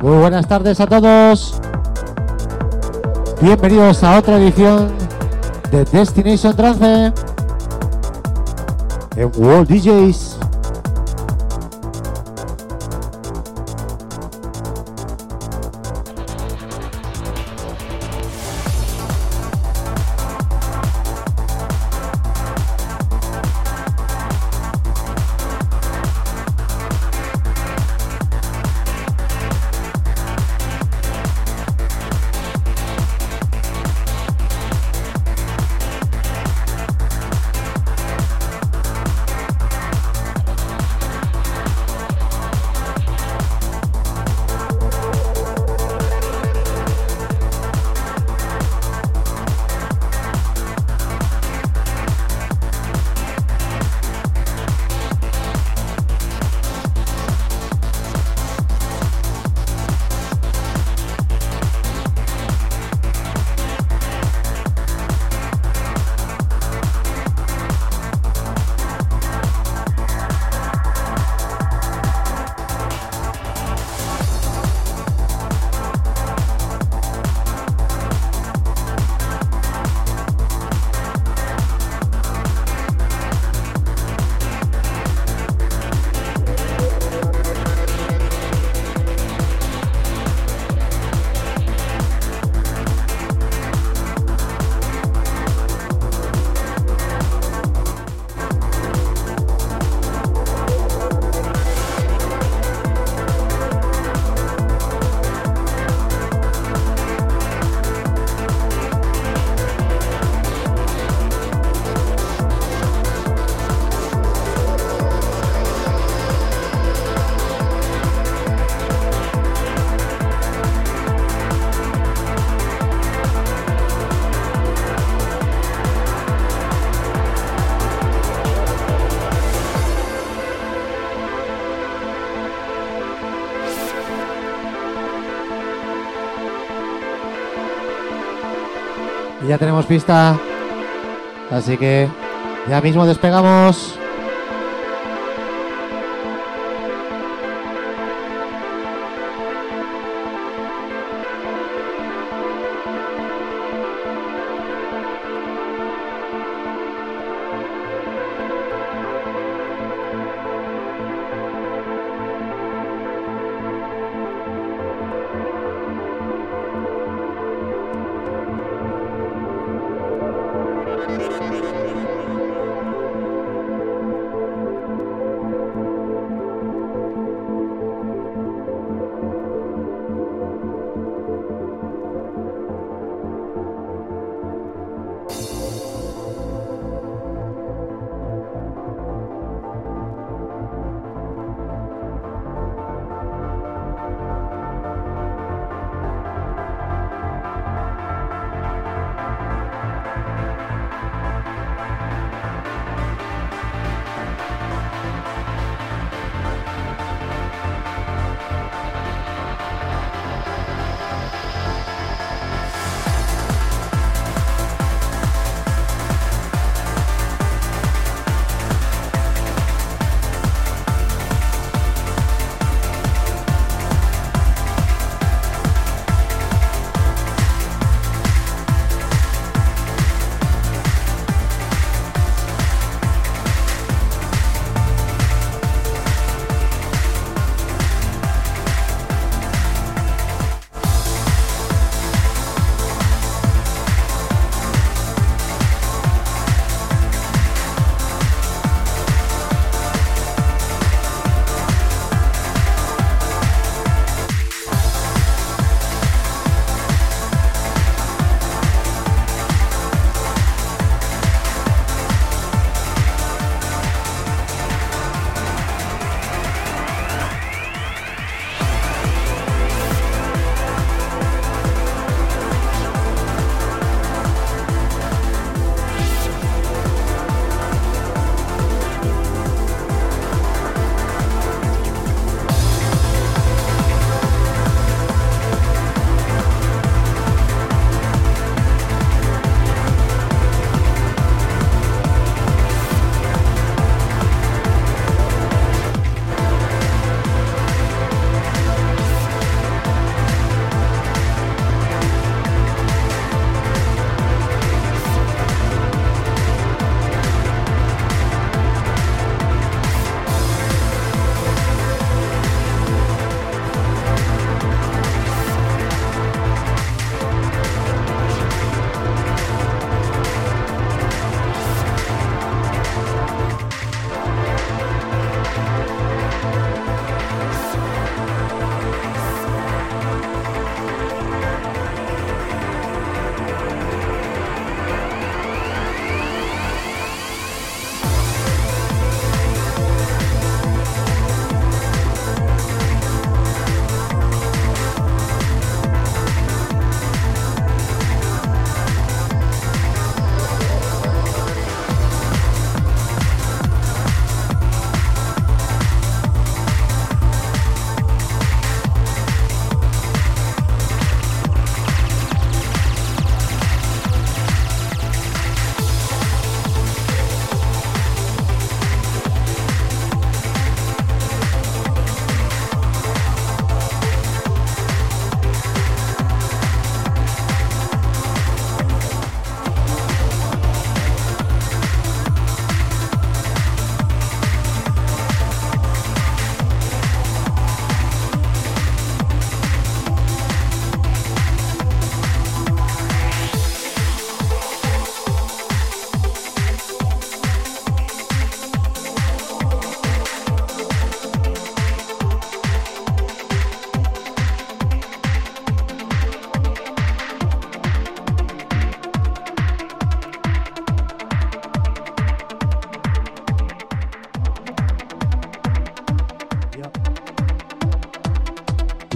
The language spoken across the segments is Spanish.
Muy buenas tardes a todos. Bienvenidos a otra edición de Destination Trance en World DJs. Tenemos pista. Así que ya mismo despegamos.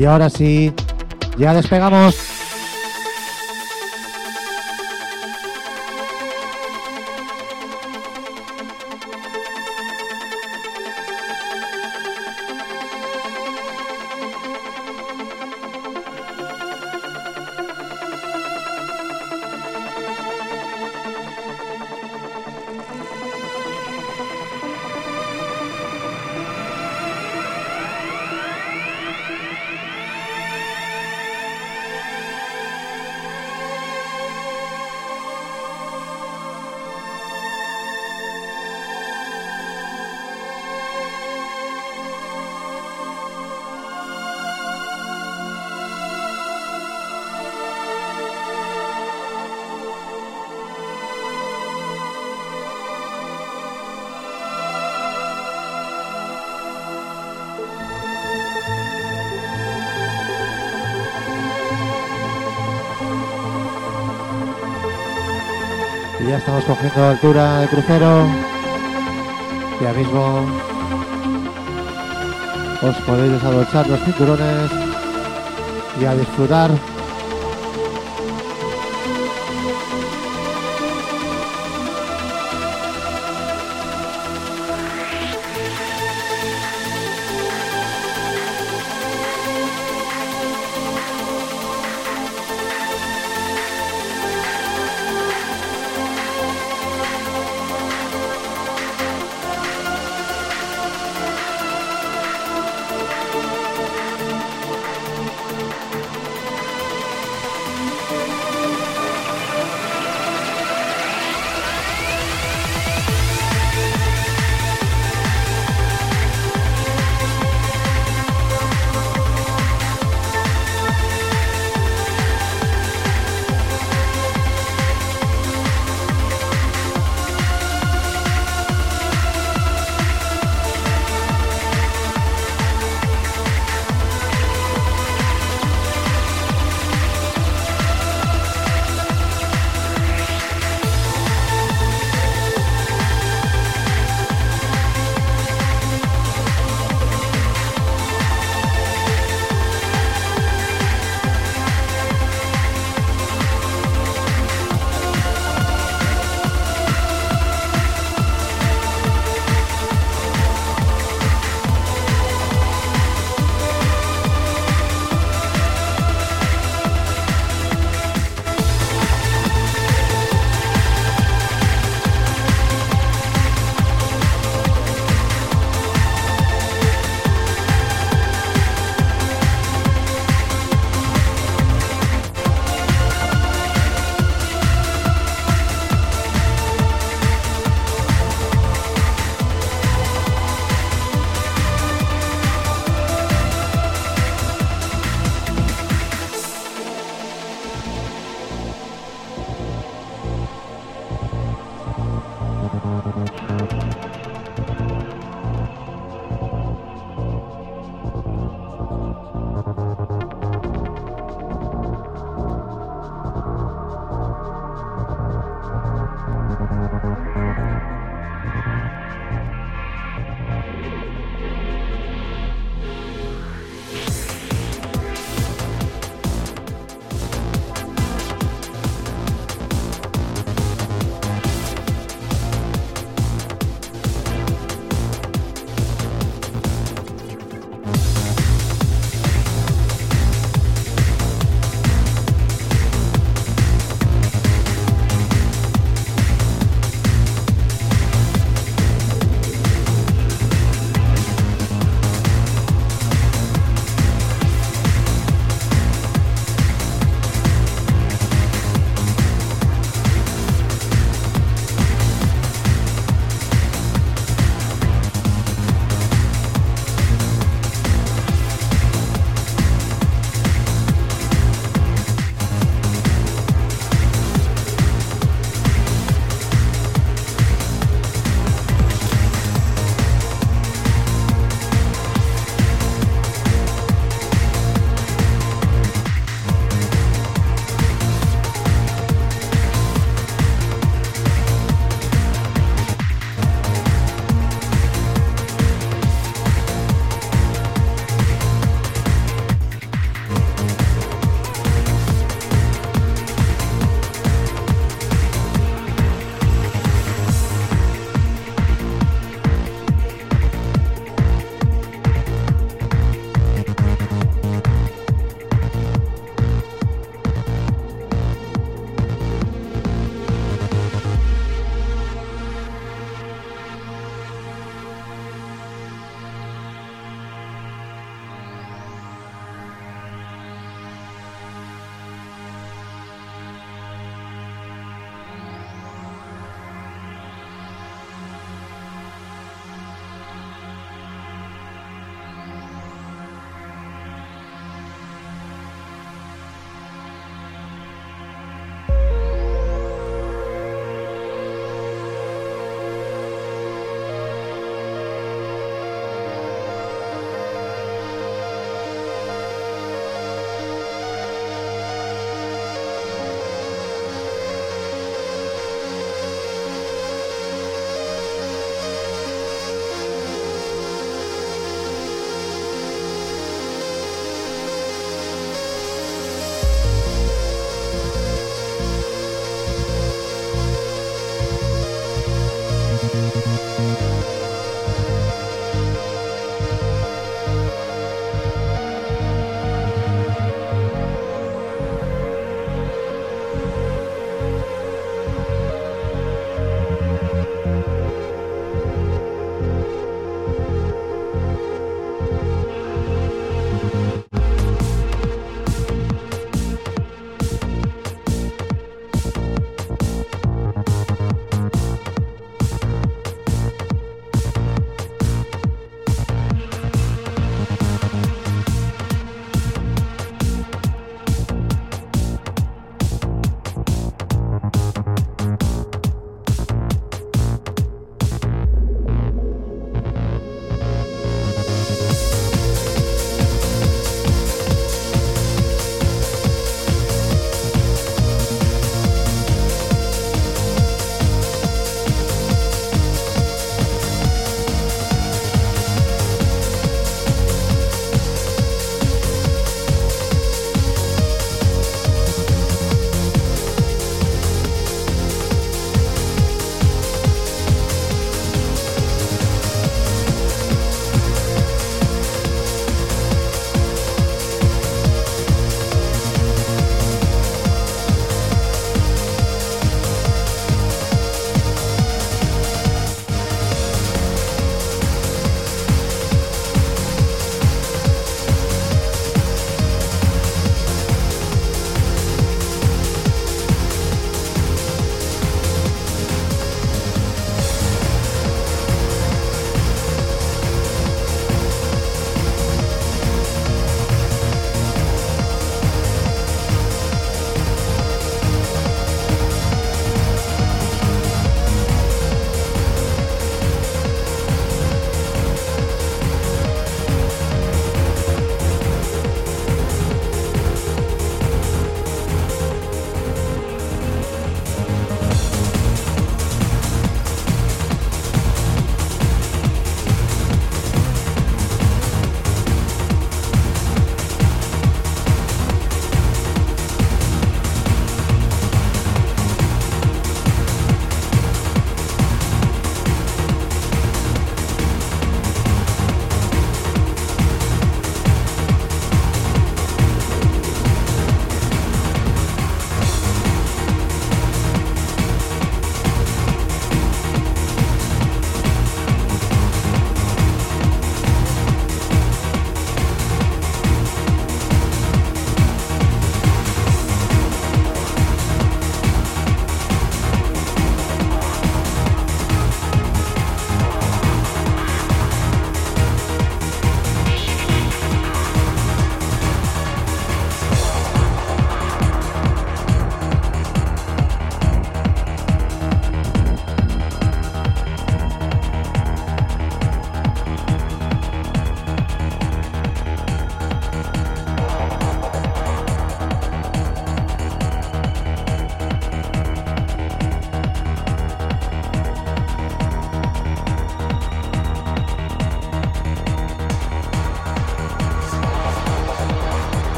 Y ahora sí, ya despegamos. Estamos cogiendo altura del crucero. Ya mismo os podéis desabrochar los cinturones y a disfrutar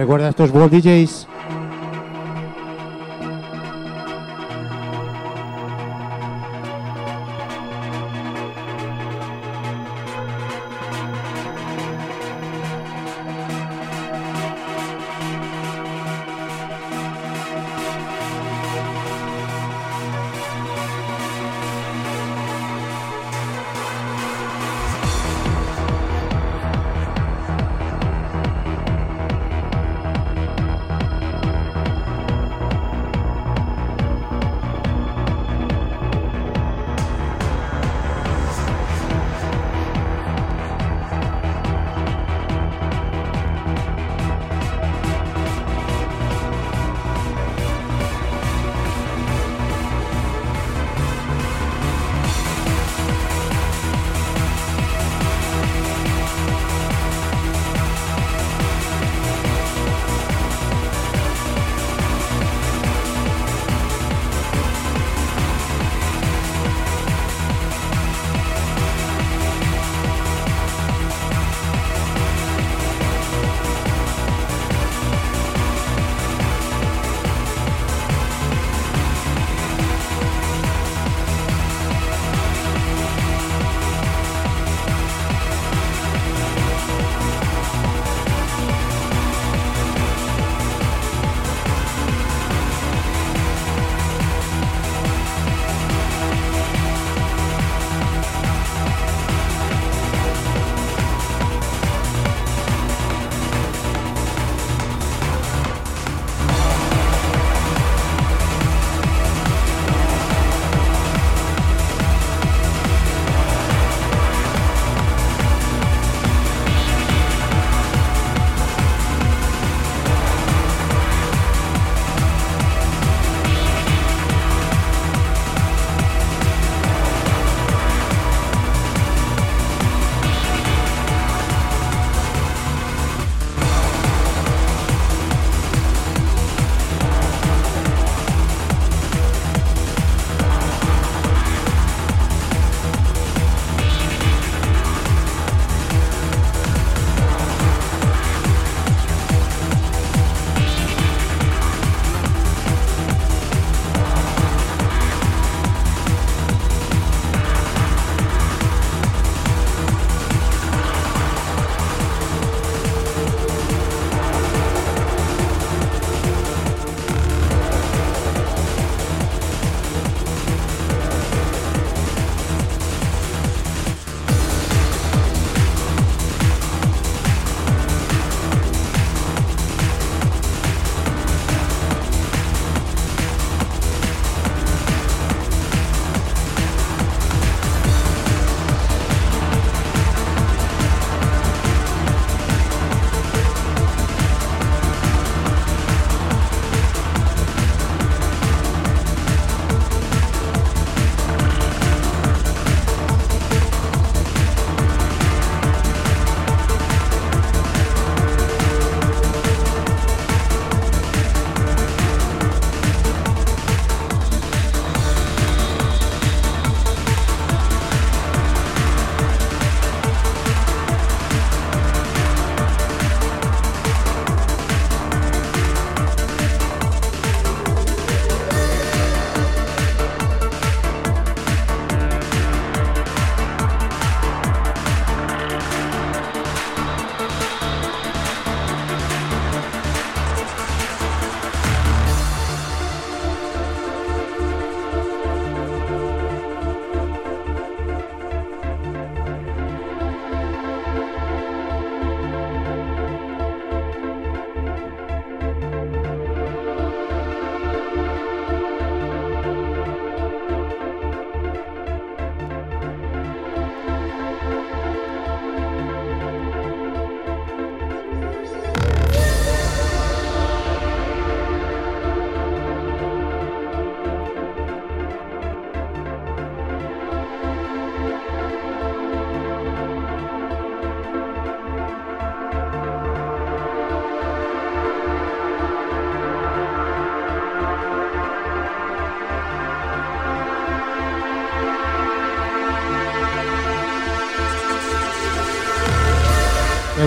Recuerda estos World DJs.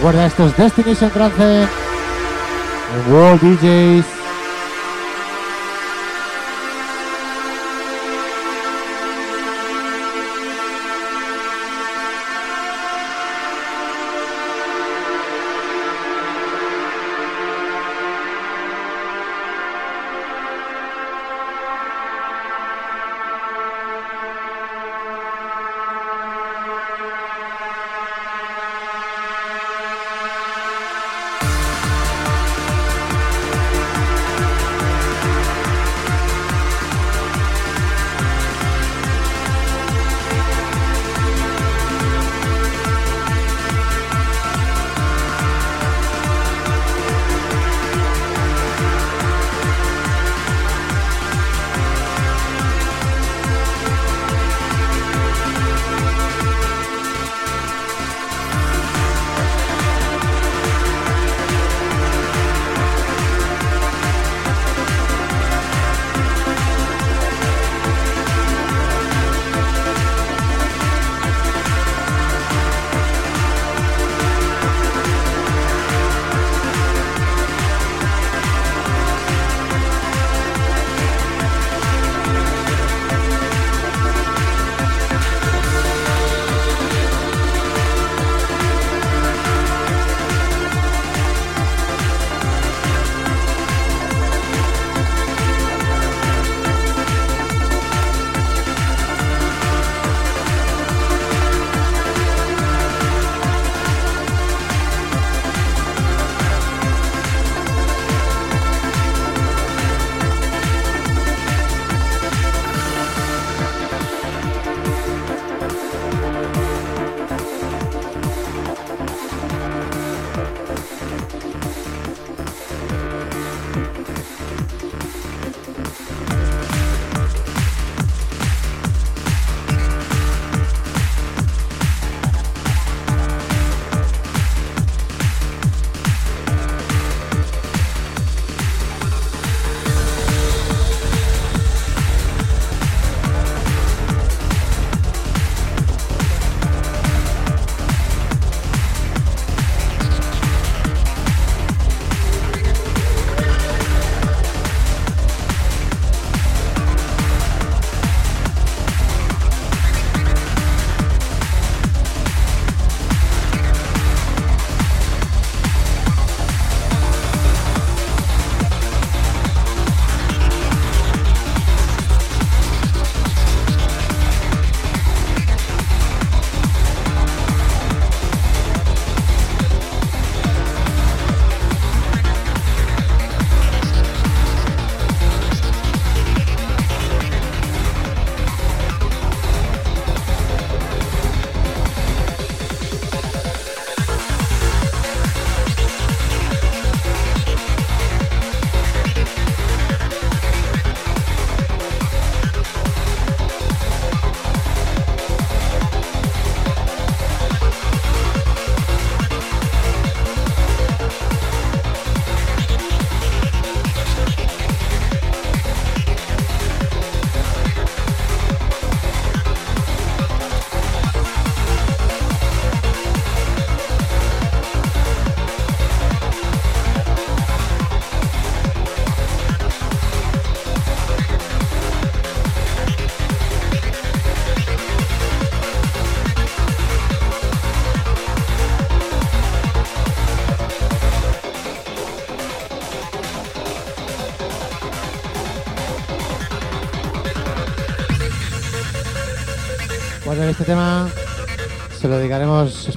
Recuerda, esto es Destination Trance. World DJs.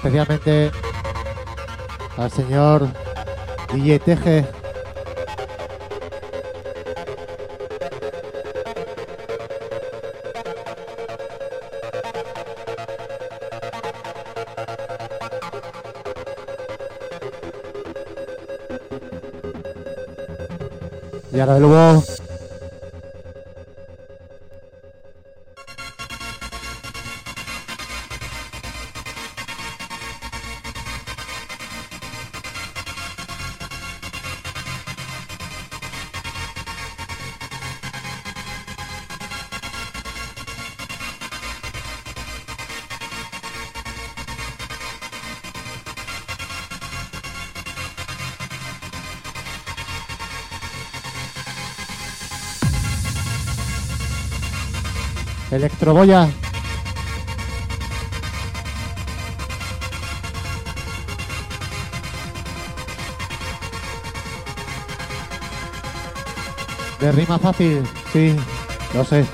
Especialmente al señor DJ Teje. Y ahora luego Electroboya. De rima fácil, sí, lo sé.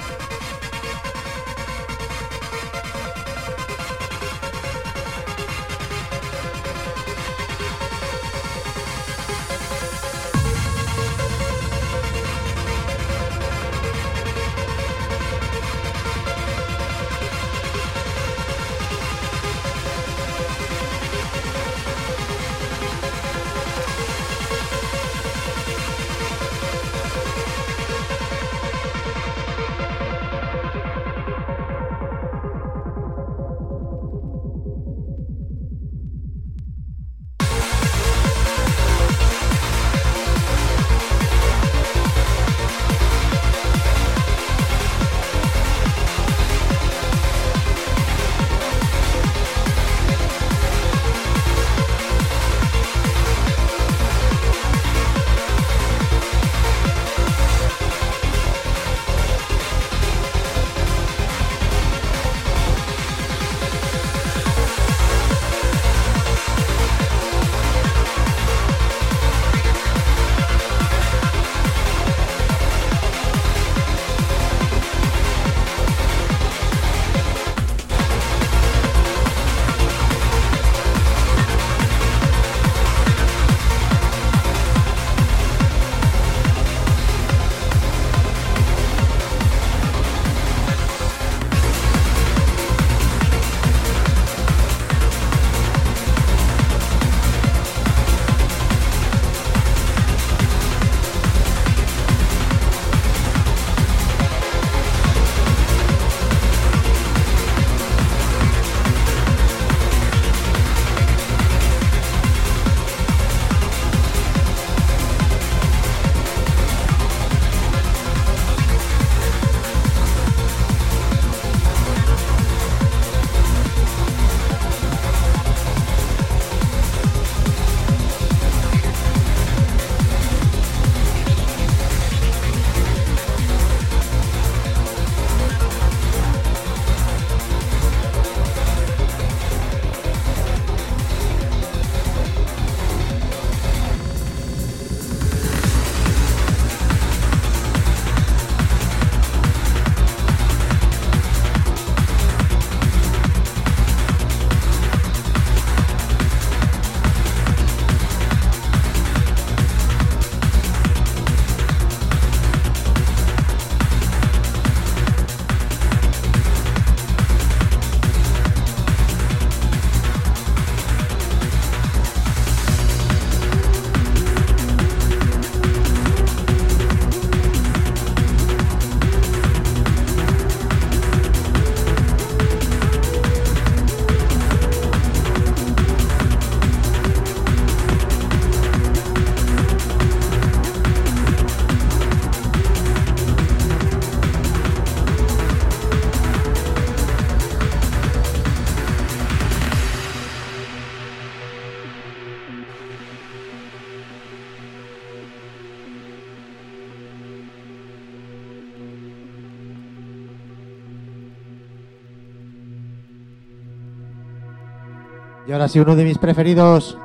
Ahora sí, uno de mis preferidos.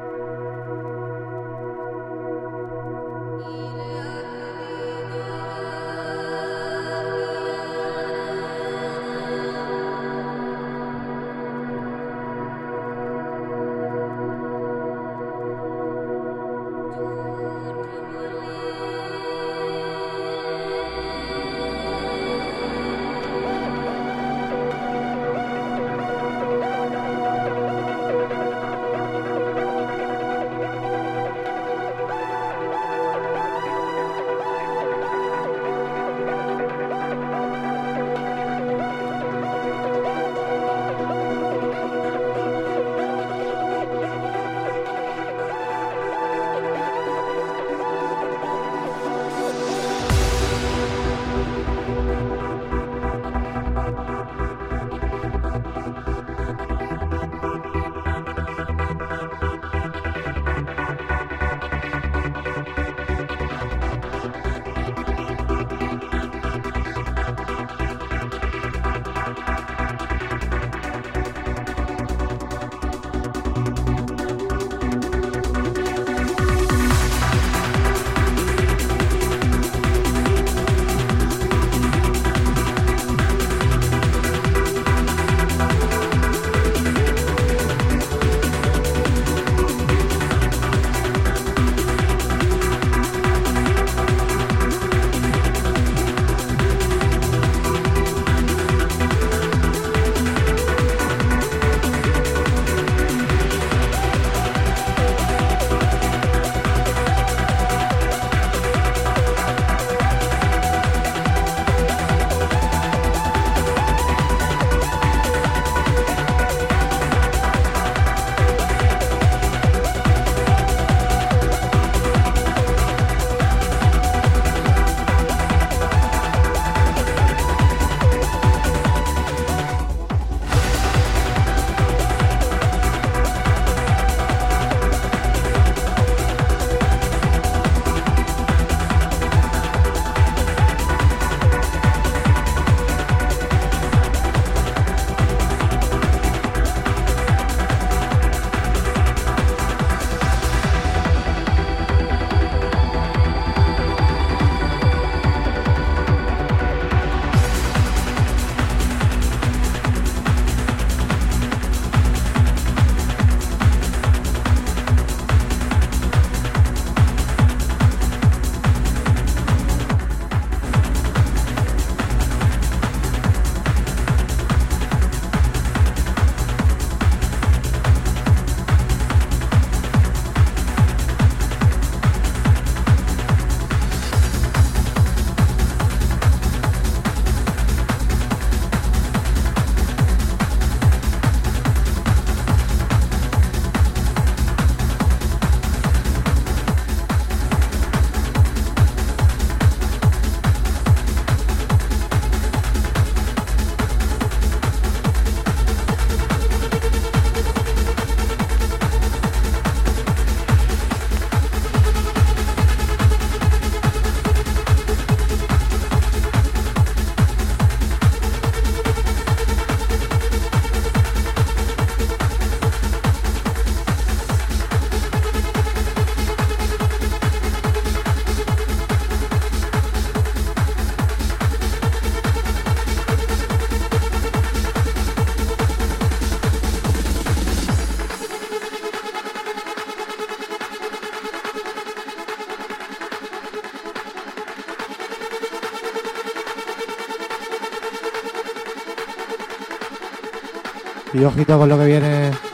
Y ojito con lo que viene.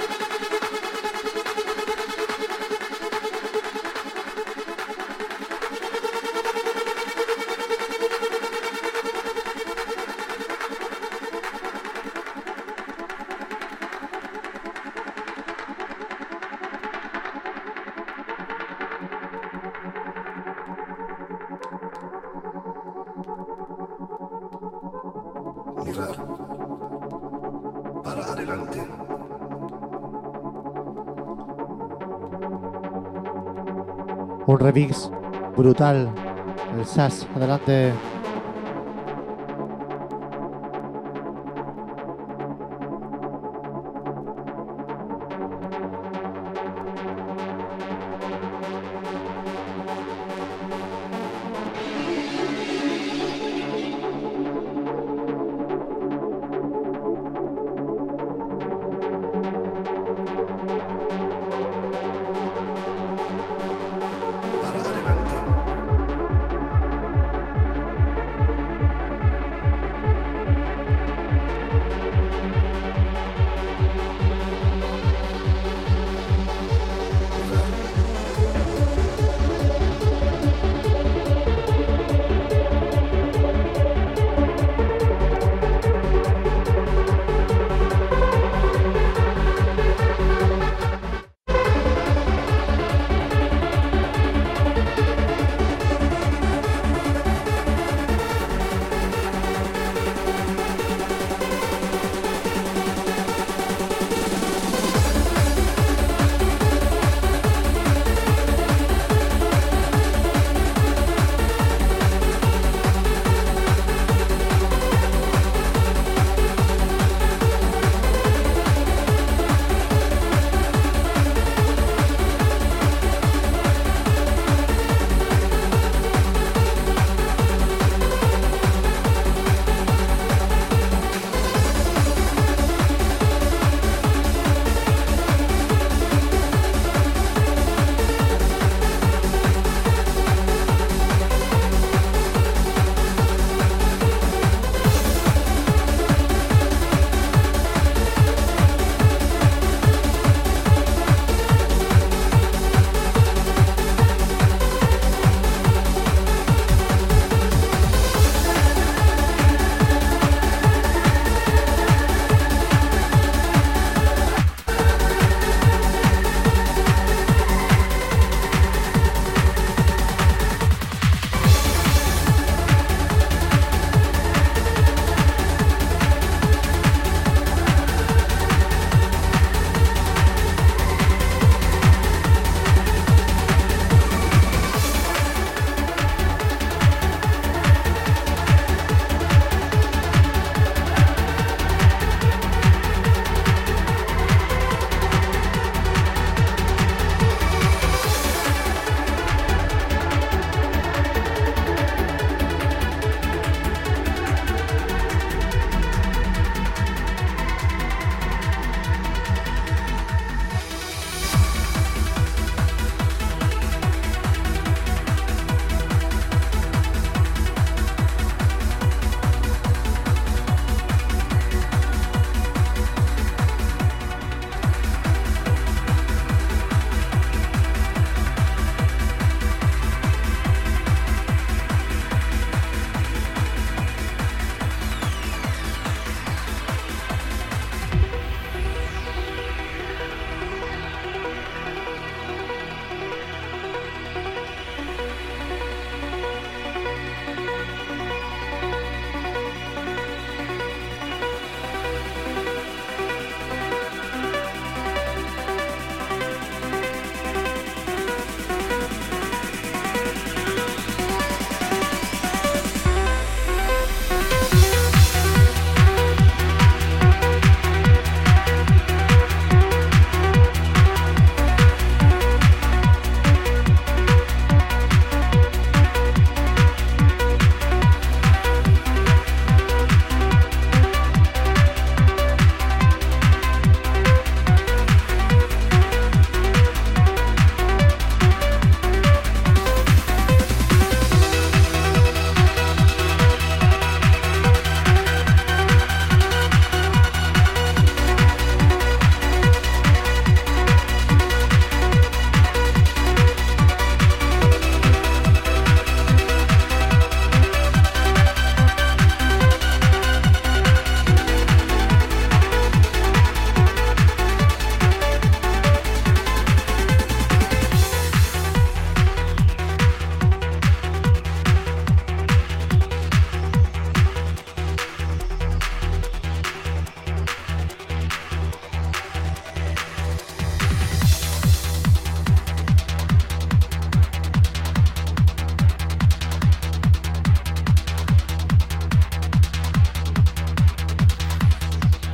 Remix brutal. El SAS, adelante. Para adelante.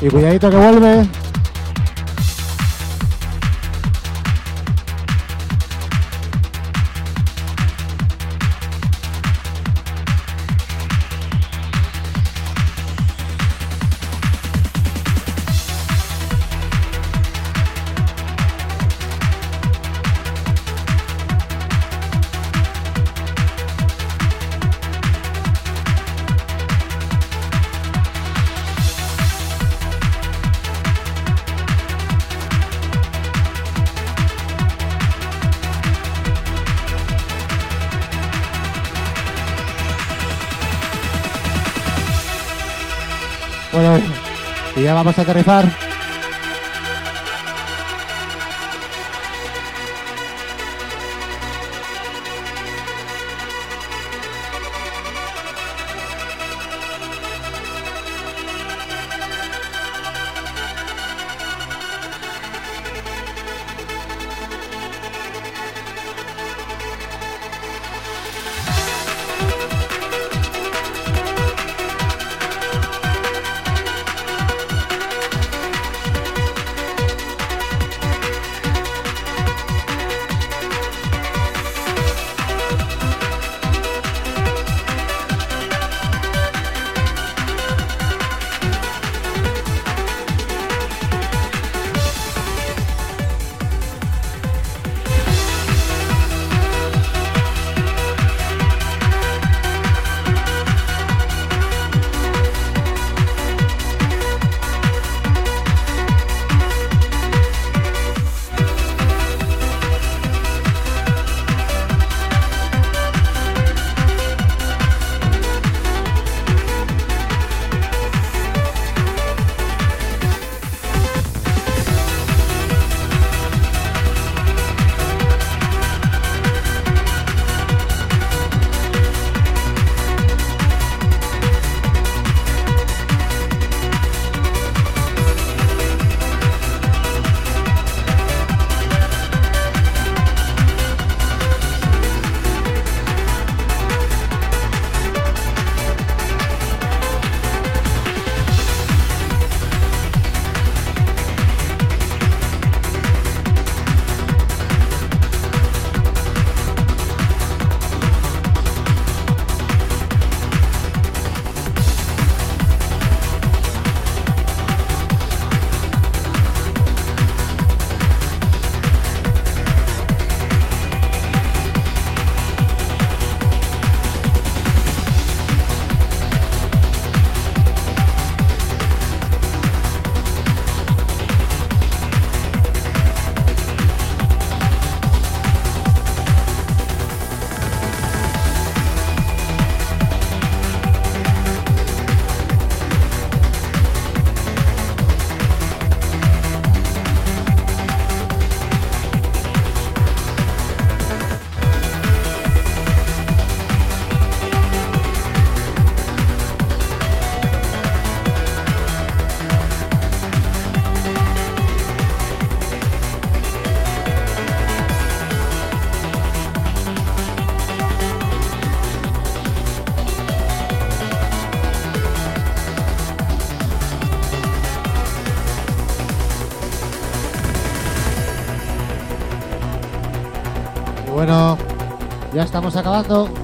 Cuidadito que vuelve. Y ya vamos a aterrizar. Estamos acabando.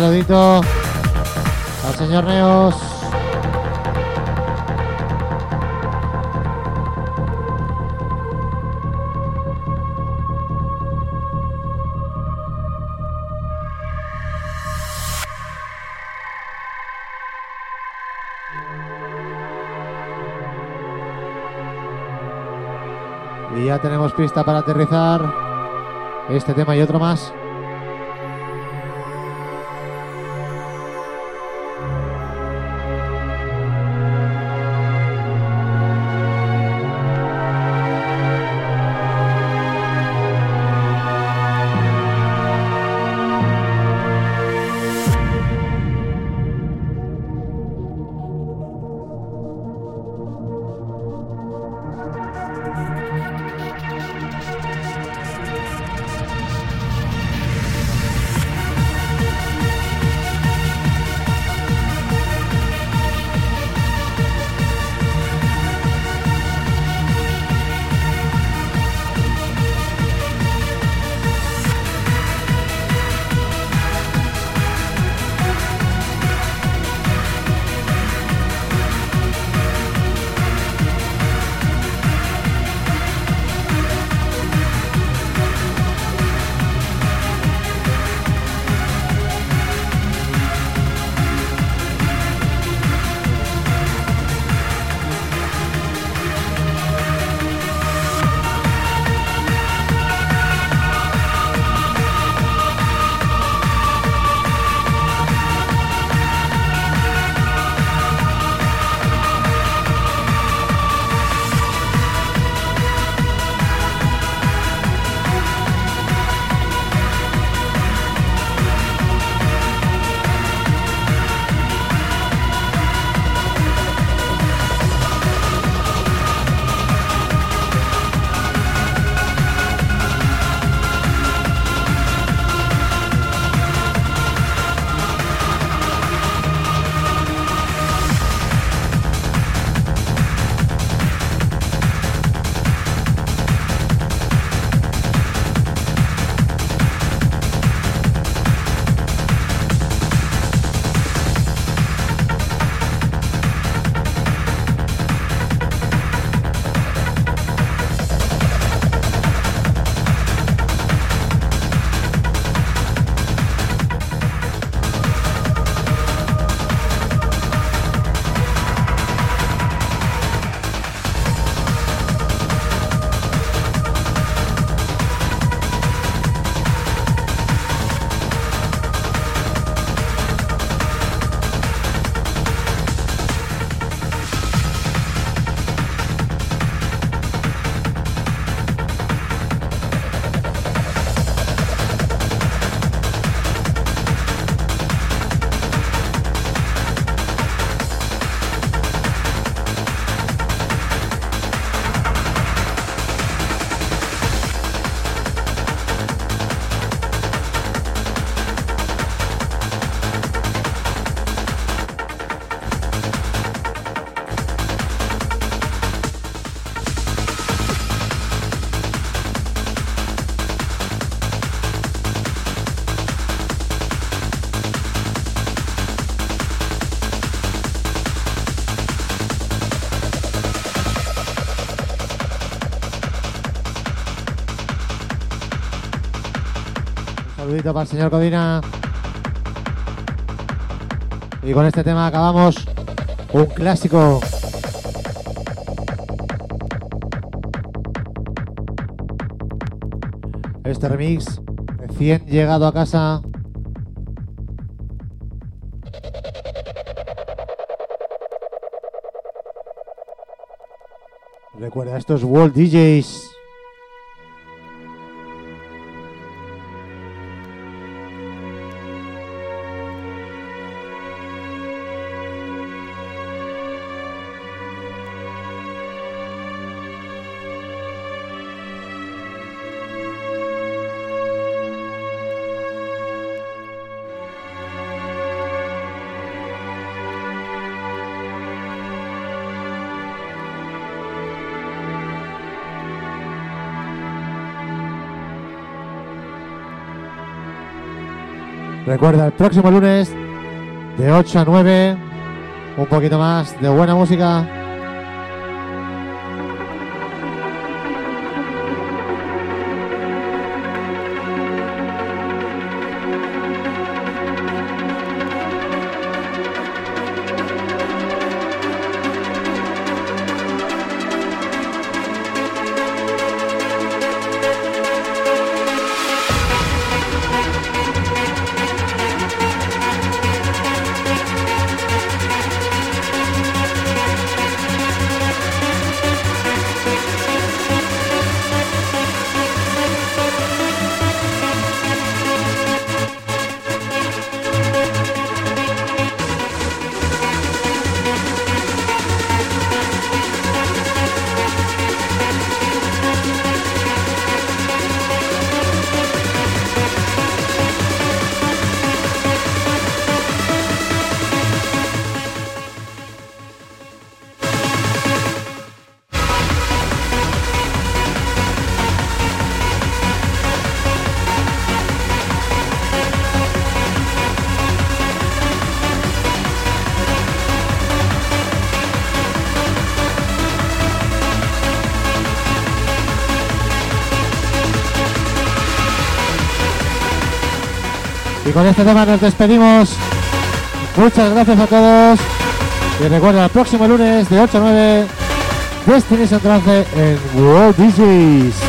Saludito al señor Neos. Y ya tenemos pista para aterrizar este tema y otro más. Saludito para el señor Codina. Y con este tema acabamos un clásico. Este remix recién llegado a casa. Recuerda, estos World DJs. Recuerda, el próximo lunes de 8 a 9, un poquito más de buena música. Con este tema nos despedimos. Muchas gracias a todos. Y recuerda, el próximo lunes de 8 a 9, Destination Trance en World DJs.